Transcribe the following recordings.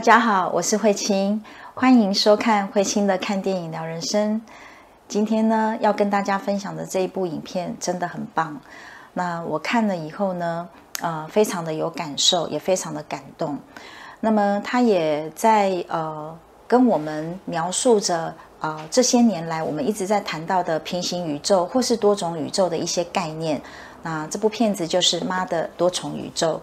大家好，我是慧清，欢迎收看慧清的看电影聊人生。今天呢，要跟大家分享的这一部影片真的很棒。那我看了以后呢，呃，非常的有感受，也非常的感动。那么，他也在呃跟我们描述着啊这些年来我们一直在谈到的平行宇宙或是多种宇宙的一些概念。那这部片子就是《妈的多重宇宙》。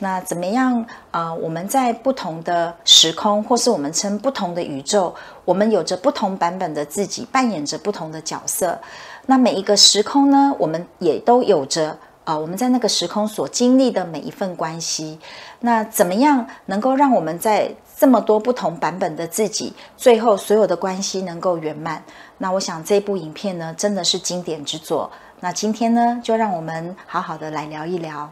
那怎么样啊？我们在不同的时空，或是我们称不同的宇宙，我们有着不同版本的自己，扮演着不同的角色。那每一个时空呢，我们也都有着啊，我们在那个时空所经历的每一份关系。那怎么样能够让我们在这么多不同版本的自己，最后所有的关系能够圆满？那我想这部影片呢，真的是经典之作。那今天呢，就让我们好好的来聊一聊。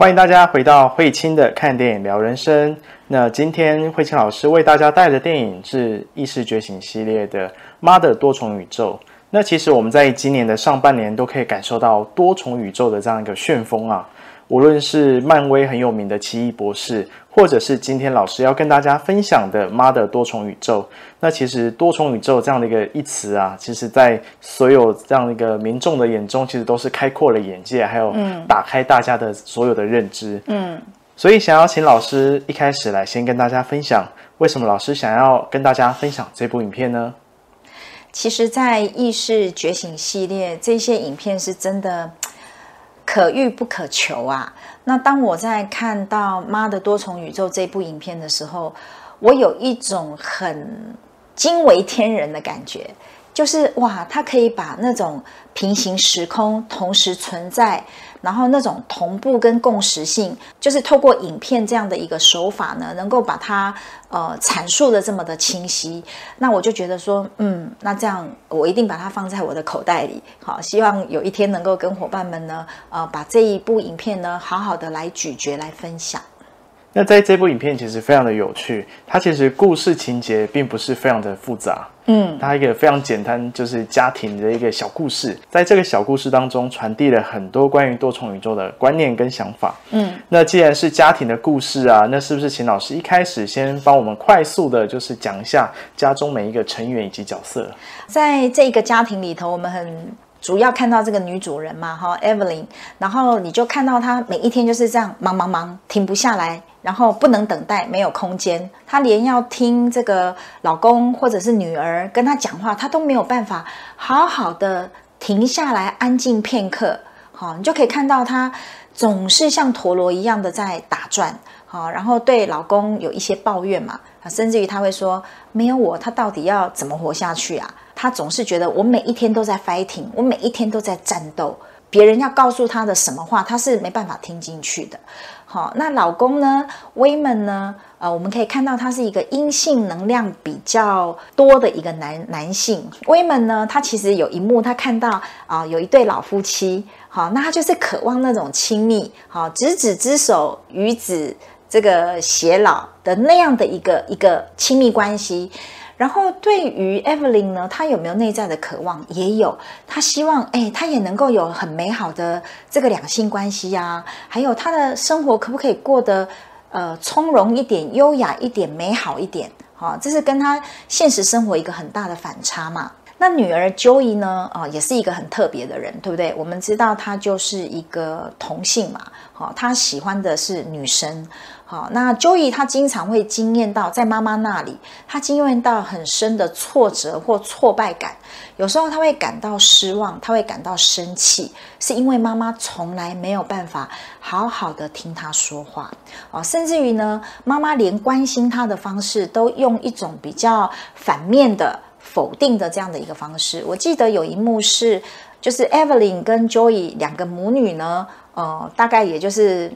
欢迎大家回到慧清的看电影聊人生。那今天慧清老师为大家带的电影是《意识觉醒》系列的《妈的多重宇宙》。那其实我们在今年的上半年都可以感受到多重宇宙的这样一个旋风啊。无论是漫威很有名的奇异博士，或者是今天老师要跟大家分享的《妈的多重宇宙》，那其实多重宇宙这样的一个一词啊，其实在所有这样一个民众的眼中，其实都是开阔了眼界，还有打开大家的所有的认知。嗯，所以想要请老师一开始来先跟大家分享，为什么老师想要跟大家分享这部影片呢？其实，在意识觉醒系列这些影片是真的。可遇不可求啊！那当我在看到《妈的多重宇宙》这部影片的时候，我有一种很惊为天人的感觉。就是哇，它可以把那种平行时空同时存在，然后那种同步跟共识性，就是透过影片这样的一个手法呢，能够把它呃阐述的这么的清晰。那我就觉得说，嗯，那这样我一定把它放在我的口袋里，好，希望有一天能够跟伙伴们呢，呃，把这一部影片呢，好好的来咀嚼来分享。那在这部影片其实非常的有趣，它其实故事情节并不是非常的复杂，嗯，它一个非常简单，就是家庭的一个小故事，在这个小故事当中传递了很多关于多重宇宙的观念跟想法，嗯，那既然是家庭的故事啊，那是不是请老师一开始先帮我们快速的，就是讲一下家中每一个成员以及角色，在这个家庭里头，我们很。主要看到这个女主人嘛，哈，Evelyn，然后你就看到她每一天就是这样忙忙忙，停不下来，然后不能等待，没有空间，她连要听这个老公或者是女儿跟她讲话，她都没有办法好好的停下来安静片刻，好，你就可以看到她总是像陀螺一样的在打转，好，然后对老公有一些抱怨嘛，甚至于她会说，没有我，她到底要怎么活下去啊？她总是觉得我每一天都在 fighting，我每一天都在战斗。别人要告诉她的什么话，她是没办法听进去的。好，那老公呢？威门呢？呃，我们可以看到他是一个阴性能量比较多的一个男男性。威门呢，他其实有一幕，他看到啊，有一对老夫妻。好，那他就是渴望那种亲密，好执子之手与子这个偕老的那样的一个一个亲密关系。然后对于 Evelyn 呢，她有没有内在的渴望？也有，她希望，哎，她也能够有很美好的这个两性关系呀。还有她的生活可不可以过得呃从容一点、优雅一点、美好一点？好，这是跟她现实生活一个很大的反差嘛。那女儿 Joey 呢？啊，也是一个很特别的人，对不对？我们知道她就是一个同性嘛，好，她喜欢的是女生。好，那 Joey 她经常会经验到，在妈妈那里，她经验到很深的挫折或挫败感。有时候她会感到失望，她会感到生气，是因为妈妈从来没有办法好好的听她说话。哦，甚至于呢，妈妈连关心她的方式都用一种比较反面的、否定的这样的一个方式。我记得有一幕是，就是 Evelyn 跟 Joy 两个母女呢，呃，大概也就是。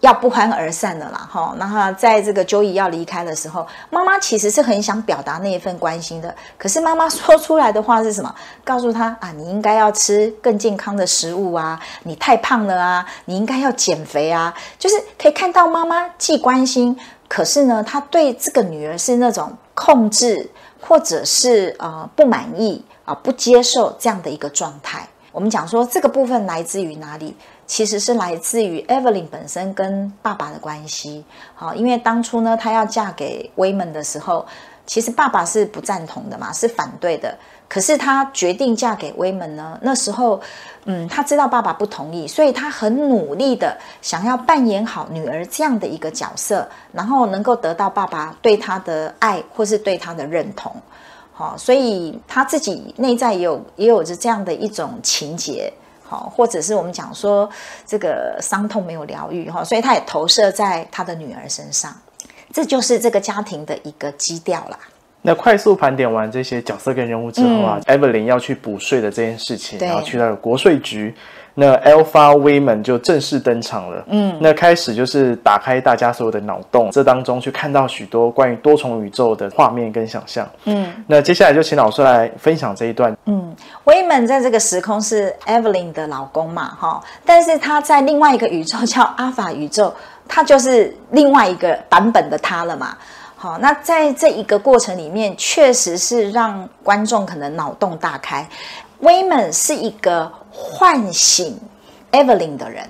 要不欢而散的啦，哈。那在这个 Joy 要离开的时候，妈妈其实是很想表达那一份关心的。可是妈妈说出来的话是什么？告诉他啊，你应该要吃更健康的食物啊，你太胖了啊，你应该要减肥啊。就是可以看到妈妈既关心，可是呢，她对这个女儿是那种控制，或者是呃不满意啊，不接受这样的一个状态。我们讲说这个部分来自于哪里？其实是来自于 Evelyn 本身跟爸爸的关系。好，因为当初呢，她要嫁给 Weiman 的时候，其实爸爸是不赞同的嘛，是反对的。可是她决定嫁给威门呢，那时候，嗯，她知道爸爸不同意，所以她很努力的想要扮演好女儿这样的一个角色，然后能够得到爸爸对她的爱或是对她的认同。好，所以她自己内在也有也有着这样的一种情节。好，或者是我们讲说这个伤痛没有疗愈哈，所以他也投射在他的女儿身上，这就是这个家庭的一个基调啦。那快速盘点完这些角色跟人物之后啊，Evelyn 要去补税的这件事情，然后去到了国税局。那 Alpha Women 就正式登场了。嗯，那开始就是打开大家所有的脑洞，这当中去看到许多关于多重宇宙的画面跟想象。嗯，那接下来就请老师来分享这一段。嗯，Women 在这个时空是 Evelyn 的老公嘛，哈，但是他在另外一个宇宙叫阿法宇宙，他就是另外一个版本的他了嘛。好，那在这一个过程里面，确实是让观众可能脑洞大开。Women 是一个。唤醒 Evelyn 的人，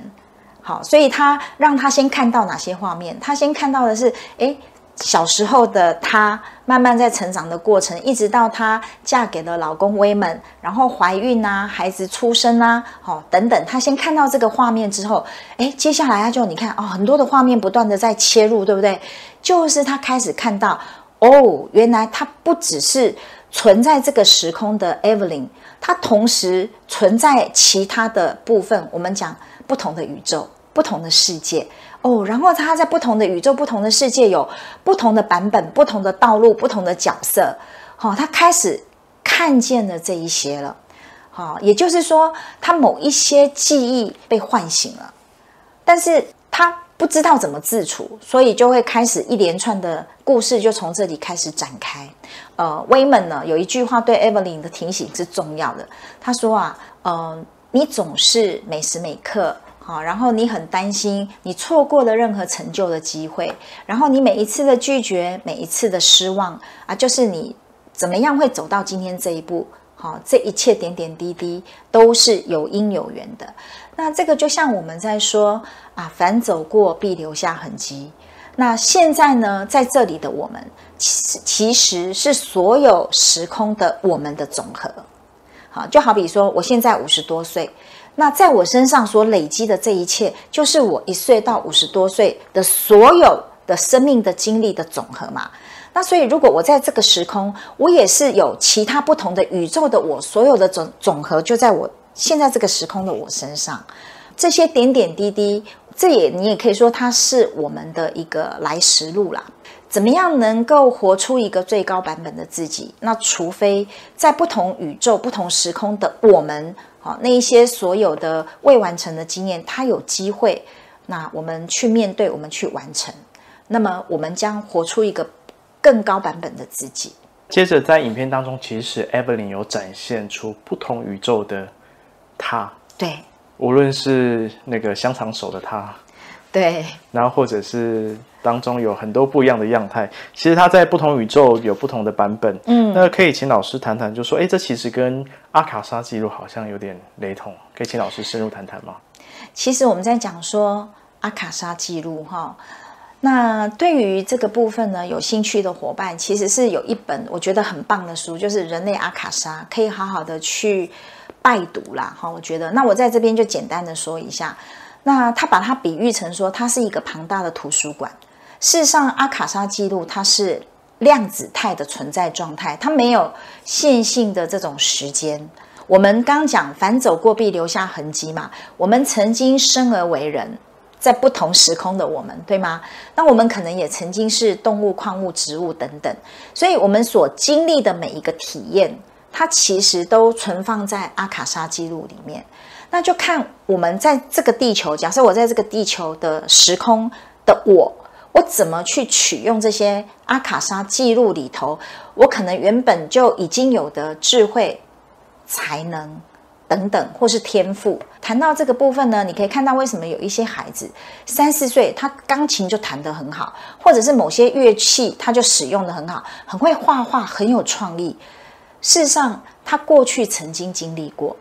好，所以他让他先看到哪些画面？他先看到的是，诶，小时候的她慢慢在成长的过程，一直到她嫁给了老公威门，然后怀孕啊，孩子出生啊，好，等等。她先看到这个画面之后，哎，接下来她就你看哦，很多的画面不断的在切入，对不对？就是她开始看到，哦，原来她不只是存在这个时空的 Evelyn，她同时存在其他的部分，我们讲不同的宇宙、不同的世界哦。然后他在不同的宇宙、不同的世界有不同的版本、不同的道路、不同的角色。好，他开始看见了这一些了。好，也就是说，他某一些记忆被唤醒了，但是他。不知道怎么自处，所以就会开始一连串的故事就从这里开始展开。呃，威门呢有一句话对 Evelyn 的提醒是重要的，他说啊，呃，你总是每时每刻好，然后你很担心你错过了任何成就的机会，然后你每一次的拒绝，每一次的失望啊，就是你怎么样会走到今天这一步？好，这一切点点滴滴都是有因有缘的。那这个就像我们在说啊，凡走过必留下痕迹。那现在呢，在这里的我们，其其实是所有时空的我们的总和。好，就好比说，我现在五十多岁，那在我身上所累积的这一切，就是我一岁到五十多岁的所有的生命的经历的总和嘛。那所以，如果我在这个时空，我也是有其他不同的宇宙的我，所有的总总和就在我现在这个时空的我身上，这些点点滴滴，这也你也可以说它是我们的一个来时路啦。怎么样能够活出一个最高版本的自己？那除非在不同宇宙、不同时空的我们，好那一些所有的未完成的经验，它有机会，那我们去面对，我们去完成，那么我们将活出一个。更高版本的自己。接着，在影片当中，其实 Evelyn 有展现出不同宇宙的他。对，无论是那个香肠手的他，对，然后或者是当中有很多不一样的样态，其实它在不同宇宙有不同的版本。嗯，那可以请老师谈谈，就说，哎，这其实跟阿卡莎记录好像有点雷同，可以请老师深入谈谈吗？其实我们在讲说阿卡莎记录，哈。那对于这个部分呢，有兴趣的伙伴，其实是有一本我觉得很棒的书，就是《人类阿卡莎》，可以好好的去拜读啦。哈，我觉得，那我在这边就简单的说一下。那他把它比喻成说，它是一个庞大的图书馆。事实上，阿卡莎记录它是量子态的存在状态，它没有线性的这种时间。我们刚讲，反走过必留下痕迹嘛。我们曾经生而为人。在不同时空的我们，对吗？那我们可能也曾经是动物、矿物、植物等等，所以我们所经历的每一个体验，它其实都存放在阿卡莎记录里面。那就看我们在这个地球，假设我在这个地球的时空的我，我怎么去取用这些阿卡莎记录里头，我可能原本就已经有的智慧、才能。等等，或是天赋。谈到这个部分呢，你可以看到为什么有一些孩子三四岁，他钢琴就弹得很好，或者是某些乐器他就使用的很好，很会画画，很有创意。事实上，他过去曾经经历过，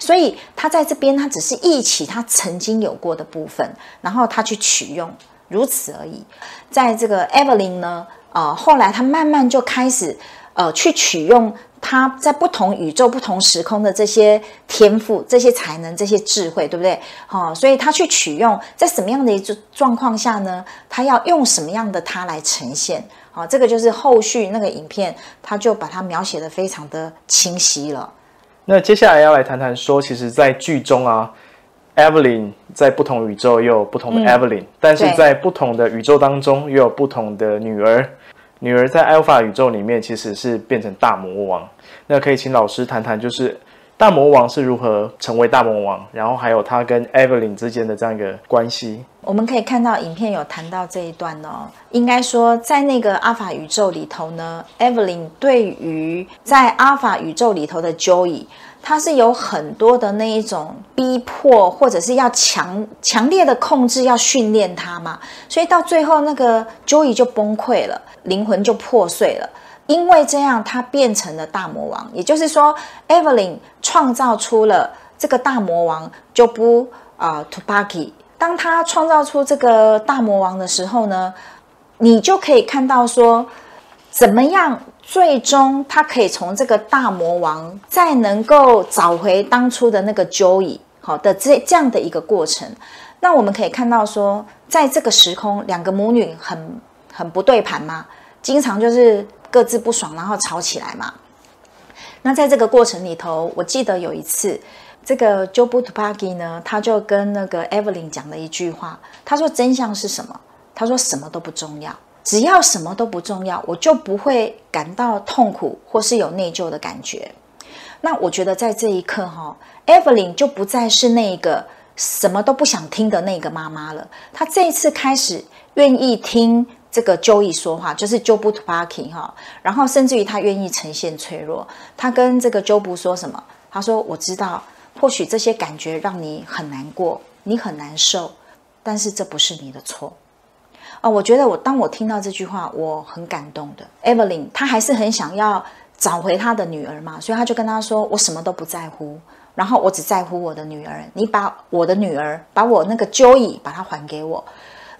所以他在这边，他只是忆起他曾经有过的部分，然后他去取用，如此而已。在这个 Evelyn 呢，呃，后来他慢慢就开始呃去取用。他在不同宇宙、不同时空的这些天赋、这些才能、这些智慧，对不对？好，所以他去取用，在什么样的一种状况下呢？他要用什么样的他来呈现？好，这个就是后续那个影片，他就把它描写的非常的清晰了。那接下来要来谈谈说，其实，在剧中啊，Evelyn 在不同宇宙又有不同的 Evelyn，但是在不同的宇宙当中又有不同的女儿。女儿在 Alpha 宇宙里面其实是变成大魔王，那可以请老师谈谈，就是大魔王是如何成为大魔王，然后还有他跟 Evelyn 之间的这样一个关系。我们可以看到影片有谈到这一段哦，应该说在那个阿法宇宙里头呢，Evelyn 对于在阿法宇宙里头的 Joey。他是有很多的那一种逼迫，或者是要强强烈的控制，要训练他嘛，所以到最后那个 Joy 就崩溃了，灵魂就破碎了，因为这样他变成了大魔王，也就是说，Evelyn 创造出了这个大魔王 Jobu 啊 Tupaki。当他创造出这个大魔王的时候呢，你就可以看到说，怎么样？最终，他可以从这个大魔王再能够找回当初的那个 Joey，好的这这样的一个过程。那我们可以看到说，在这个时空，两个母女很很不对盘嘛，经常就是各自不爽，然后吵起来嘛。那在这个过程里头，我记得有一次，这个 Joe Butpagi 呢，他就跟那个 Evelyn 讲了一句话，他说：“真相是什么？他说什么都不重要。”只要什么都不重要，我就不会感到痛苦或是有内疚的感觉。那我觉得在这一刻哈，Evelyn 就不再是那个什么都不想听的那个妈妈了。她这一次开始愿意听这个 Joey 说话，就是 Joe b u t p a r k i n g 哈。然后甚至于她愿意呈现脆弱。她跟这个 Joe b 说什么？她说：“我知道，或许这些感觉让你很难过，你很难受，但是这不是你的错。”啊，我觉得我当我听到这句话，我很感动的。Evelyn，她还是很想要找回她的女儿嘛，所以她就跟他说：“我什么都不在乎，然后我只在乎我的女儿。你把我的女儿，把我那个 Joey，把她还给我。”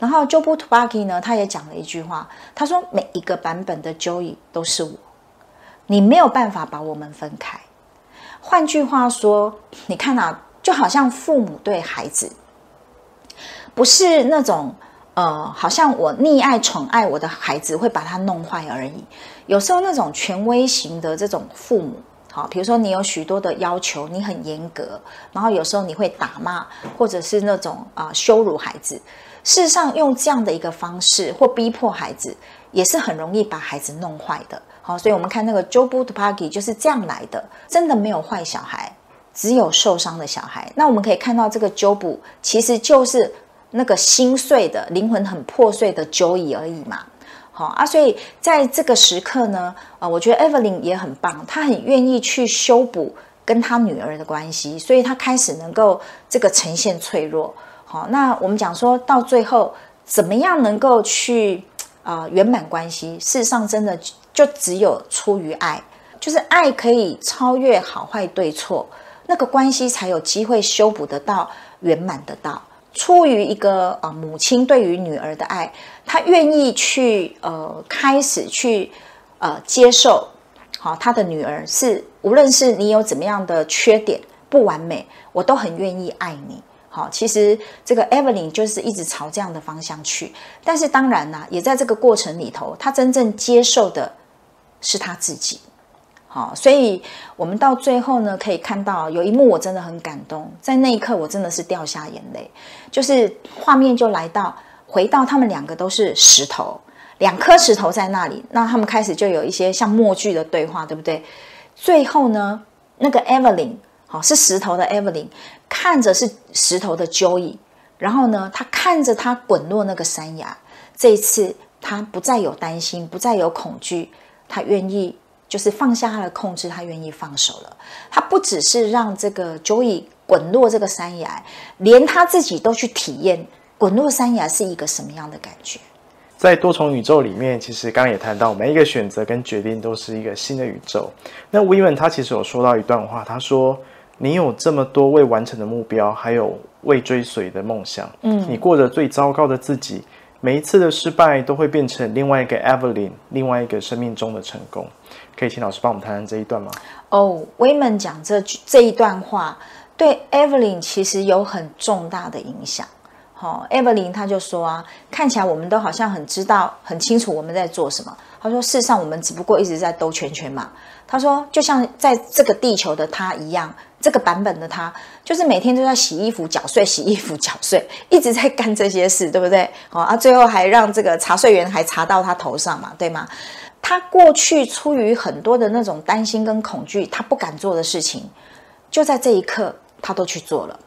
然后 Joe Butbaki 呢，他也讲了一句话，他说：“每一个版本的 Joey 都是我，你没有办法把我们分开。”换句话说，你看啊，就好像父母对孩子，不是那种。呃，好像我溺爱宠爱我的孩子，会把他弄坏而已。有时候那种权威型的这种父母，好，比如说你有许多的要求，你很严格，然后有时候你会打骂，或者是那种啊羞辱孩子。事实上，用这样的一个方式或逼迫孩子，也是很容易把孩子弄坏的。好，所以我们看那个 Joe Butpagi 就是这样来的，真的没有坏小孩，只有受伤的小孩。那我们可以看到这个 Joe b 其实就是。那个心碎的灵魂很破碎的 Joy 而已嘛，好啊，所以在这个时刻呢，啊，我觉得 Evelyn 也很棒，她很愿意去修补跟她女儿的关系，所以她开始能够这个呈现脆弱。好，那我们讲说到最后，怎么样能够去啊圆满关系？事实上，真的就只有出于爱，就是爱可以超越好坏对错，那个关系才有机会修补得到圆满得到。出于一个呃母亲对于女儿的爱，她愿意去呃开始去呃接受，好她的女儿是无论是你有怎么样的缺点不完美，我都很愿意爱你。好，其实这个 Evelyn 就是一直朝这样的方向去，但是当然呢，也在这个过程里头，她真正接受的是她自己。好，所以我们到最后呢，可以看到有一幕我真的很感动，在那一刻我真的是掉下眼泪，就是画面就来到回到他们两个都是石头，两颗石头在那里，那他们开始就有一些像默剧的对话，对不对？最后呢，那个 Evelyn 好是石头的 Evelyn 看着是石头的 Joey，然后呢，他看着他滚落那个山崖，这一次他不再有担心，不再有恐惧，他愿意。就是放下他的控制，他愿意放手了。他不只是让这个 Joey 滚落这个山崖，连他自己都去体验滚落山崖是一个什么样的感觉。在多重宇宙里面，其实刚刚也谈到，每一个选择跟决定都是一个新的宇宙。那 w i m a n 他其实有说到一段话，他说：“你有这么多未完成的目标，还有未追随的梦想，嗯，你过着最糟糕的自己，每一次的失败都会变成另外一个 Evelyn，另外一个生命中的成功。可以请老师帮我们谈谈这一段吗？哦，威门讲这句这一段话，对 Evelyn 其实有很重大的影响。好，Evelyn 他就说啊，看起来我们都好像很知道、很清楚我们在做什么。他说，事实上我们只不过一直在兜圈圈嘛。他说，就像在这个地球的他一样，这个版本的他，就是每天都在洗衣服、搅碎、洗衣服、搅碎，一直在干这些事，对不对？好啊，最后还让这个查税员还查到他头上嘛，对吗？他过去出于很多的那种担心跟恐惧，他不敢做的事情，就在这一刻他都去做了。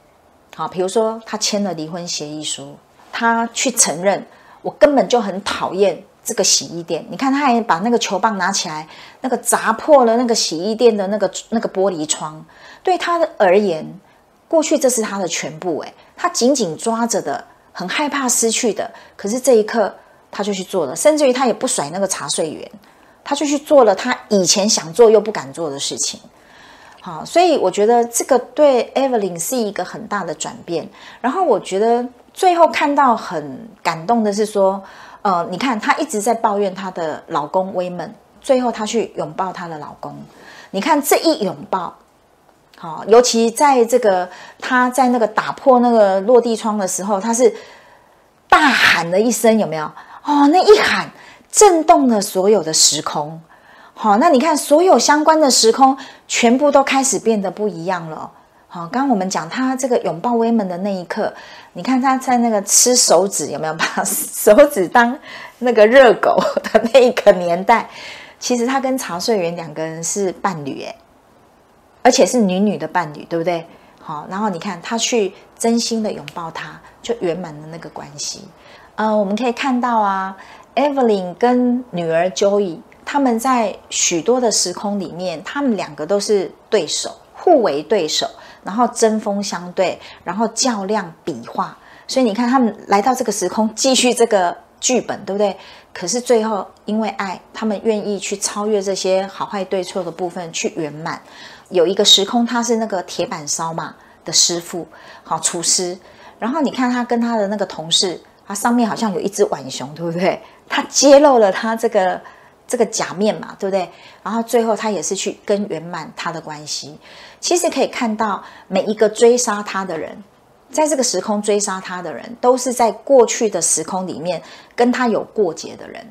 好，比如说他签了离婚协议书，他去承认我根本就很讨厌这个洗衣店。你看，他还把那个球棒拿起来，那个砸破了那个洗衣店的那个那个玻璃窗。对他的而言，过去这是他的全部，诶，他紧紧抓着的，很害怕失去的。可是这一刻，他就去做了，甚至于他也不甩那个茶税员，他就去做了他以前想做又不敢做的事情。好，所以我觉得这个对 Evelyn 是一个很大的转变。然后我觉得最后看到很感动的是说，呃，你看她一直在抱怨她的老公威门，最后她去拥抱她的老公。你看这一拥抱，好，尤其在这个她在那个打破那个落地窗的时候，她是大喊了一声，有没有？哦，那一喊震动了所有的时空。好，那你看，所有相关的时空全部都开始变得不一样了。好，刚刚我们讲他这个拥抱威门的那一刻，你看他在那个吃手指，有没有把 手指当那个热狗的那一个年代？其实他跟茶睡员两个人是伴侣，诶，而且是女女的伴侣，对不对？好，然后你看他去真心的拥抱他，就圆满了那个关系。呃，我们可以看到啊，Evelyn 跟女儿 Joey。他们在许多的时空里面，他们两个都是对手，互为对手，然后针锋相对，然后较量比划。所以你看，他们来到这个时空，继续这个剧本，对不对？可是最后因为爱，他们愿意去超越这些好坏对错的部分，去圆满。有一个时空，他是那个铁板烧嘛的师傅，好厨师。然后你看他跟他的那个同事，它上面好像有一只浣熊，对不对？他揭露了他这个。这个假面嘛，对不对？然后最后他也是去跟圆满他的关系。其实可以看到，每一个追杀他的人，在这个时空追杀他的人，都是在过去的时空里面跟他有过节的人。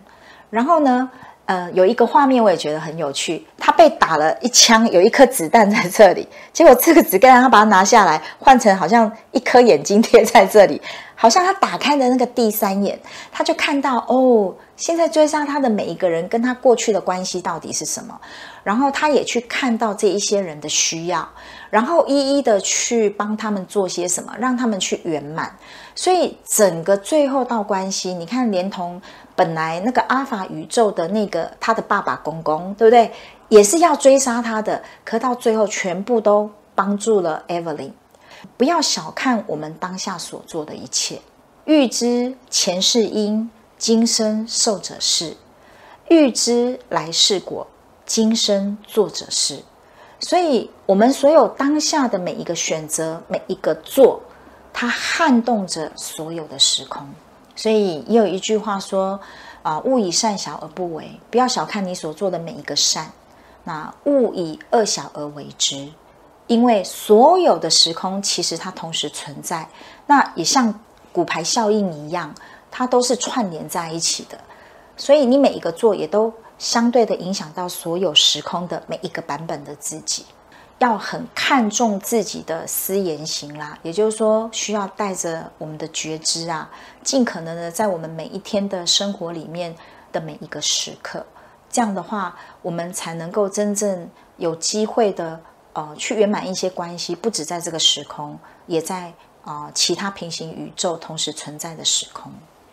然后呢？呃，有一个画面我也觉得很有趣，他被打了一枪，有一颗子弹在这里，结果这个子弹他把它拿下来，换成好像一颗眼睛贴在这里，好像他打开的那个第三眼，他就看到哦，现在追杀他的每一个人跟他过去的关系到底是什么，然后他也去看到这一些人的需要，然后一一的去帮他们做些什么，让他们去圆满，所以整个最后到关系，你看连同。本来那个阿法宇宙的那个他的爸爸公公，对不对？也是要追杀他的，可到最后全部都帮助了 Evelyn。不要小看我们当下所做的一切。欲知前世因，今生受者是；欲知来世果，今生作者是。所以，我们所有当下的每一个选择，每一个做，它撼动着所有的时空。所以也有一句话说：“啊，勿以善小而不为，不要小看你所做的每一个善；那勿以恶小而为之，因为所有的时空其实它同时存在，那也像骨牌效应一样，它都是串联在一起的。所以你每一个做，也都相对的影响到所有时空的每一个版本的自己。”要很看重自己的私言行啦，也就是说，需要带着我们的觉知啊，尽可能的在我们每一天的生活里面的每一个时刻，这样的话，我们才能够真正有机会的呃，去圆满一些关系，不止在这个时空，也在啊其他平行宇宙同时存在的时空。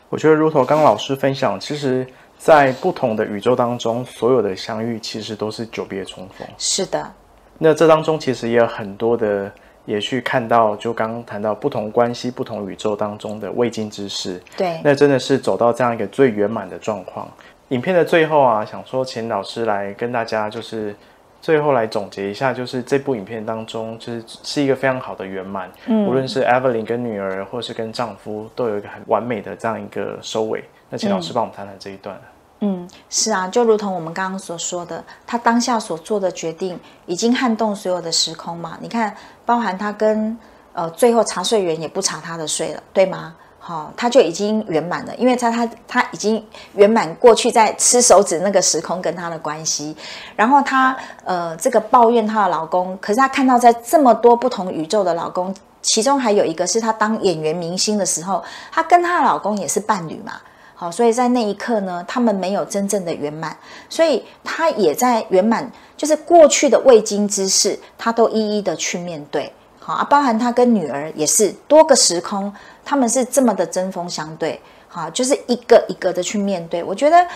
我觉得，如同刚刚老师分享，其实，在不同的宇宙当中，所有的相遇其实都是久别重逢。是的。那这当中其实也有很多的，也去看到，就刚刚谈到不同关系、不同宇宙当中的未尽之事。对，那真的是走到这样一个最圆满的状况。影片的最后啊，想说请老师来跟大家就是最后来总结一下，就是这部影片当中，就是是一个非常好的圆满。嗯，无论是 Evelyn 跟女儿，或是跟丈夫，都有一个很完美的这样一个收尾。那请老师帮我们谈谈这一段。嗯，是啊，就如同我们刚刚所说的，他当下所做的决定已经撼动所有的时空嘛。你看，包含他跟呃最后查税员也不查他的税了，对吗？好，他就已经圆满了，因为他他他已经圆满过去在吃手指那个时空跟他的关系，然后他呃这个抱怨她的老公，可是他看到在这么多不同宇宙的老公，其中还有一个是他当演员明星的时候，他跟她的老公也是伴侣嘛，好，所以在那一刻呢，他们没有真正的圆满，所以他也在圆满，就是过去的未经之事，他都一一的去面对，好啊，包含他跟女儿也是多个时空。他们是这么的针锋相对，好，就是一个一个的去面对。我觉得，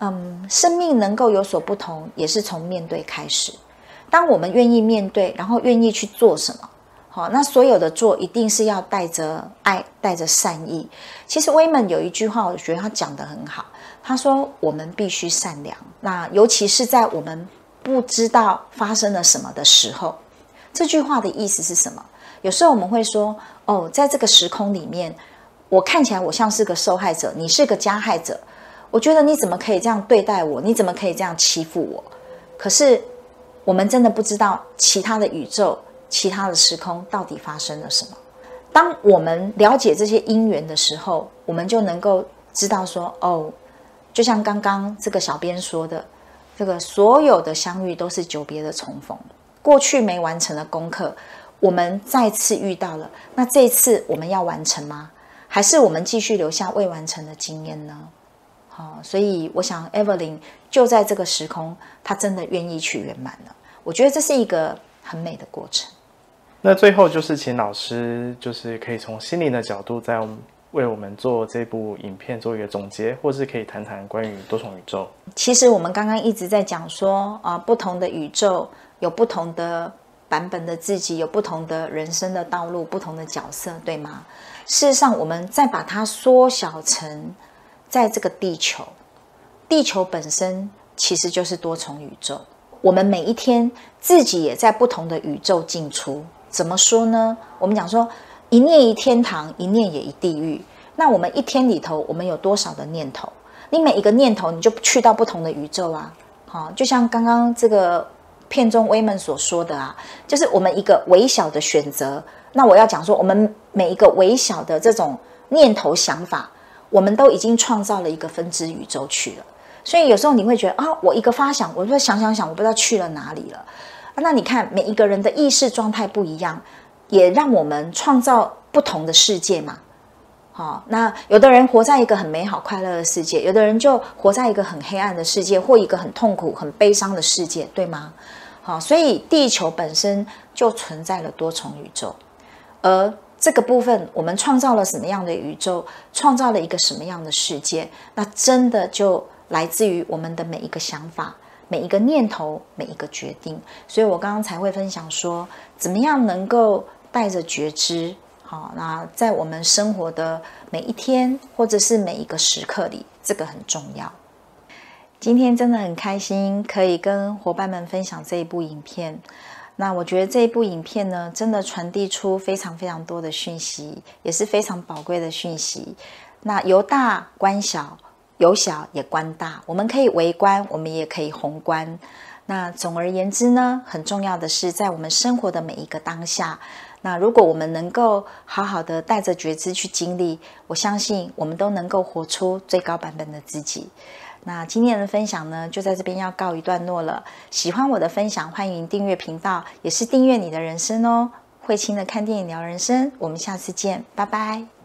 嗯，生命能够有所不同，也是从面对开始。当我们愿意面对，然后愿意去做什么，好，那所有的做一定是要带着爱，带着善意。其实威门有一句话，我觉得他讲的很好。他说：“我们必须善良。”那尤其是在我们不知道发生了什么的时候，这句话的意思是什么？有时候我们会说。哦，在这个时空里面，我看起来我像是个受害者，你是个加害者。我觉得你怎么可以这样对待我？你怎么可以这样欺负我？可是我们真的不知道其他的宇宙、其他的时空到底发生了什么。当我们了解这些因缘的时候，我们就能够知道说：哦，就像刚刚这个小编说的，这个所有的相遇都是久别的重逢，过去没完成的功课。我们再次遇到了，那这次我们要完成吗？还是我们继续留下未完成的经验呢？好，所以我想，Evelyn 就在这个时空，她真的愿意去圆满了。我觉得这是一个很美的过程。那最后就是请老师，就是可以从心灵的角度，在为我们做这部影片做一个总结，或是可以谈谈关于多重宇宙。其实我们刚刚一直在讲说啊，不同的宇宙有不同的。版本的自己有不同的人生的道路，不同的角色，对吗？事实上，我们再把它缩小成，在这个地球，地球本身其实就是多重宇宙。我们每一天自己也在不同的宇宙进出。怎么说呢？我们讲说，一念一天堂，一念也一地狱。那我们一天里头，我们有多少的念头？你每一个念头，你就去到不同的宇宙啊。好，就像刚刚这个。片中威门所说的啊，就是我们一个微小的选择。那我要讲说，我们每一个微小的这种念头想法，我们都已经创造了一个分支宇宙去了。所以有时候你会觉得啊，我一个发想，我说想想想，我不知道去了哪里了。那你看每一个人的意识状态不一样，也让我们创造不同的世界嘛。好，那有的人活在一个很美好快乐的世界，有的人就活在一个很黑暗的世界，或一个很痛苦、很悲伤的世界，对吗？好，所以地球本身就存在了多重宇宙，而这个部分，我们创造了什么样的宇宙，创造了一个什么样的世界，那真的就来自于我们的每一个想法、每一个念头、每一个决定。所以我刚刚才会分享说，怎么样能够带着觉知，好，那在我们生活的每一天或者是每一个时刻里，这个很重要。今天真的很开心，可以跟伙伴们分享这一部影片。那我觉得这一部影片呢，真的传递出非常非常多的讯息，也是非常宝贵的讯息。那由大观小，由小也观大。我们可以围观，我们也可以宏观。那总而言之呢，很重要的是在我们生活的每一个当下。那如果我们能够好好的带着觉知去经历，我相信我们都能够活出最高版本的自己。那今天的分享呢，就在这边要告一段落了。喜欢我的分享，欢迎订阅频道，也是订阅你的人生哦。慧清的看电影聊人生，我们下次见，拜拜。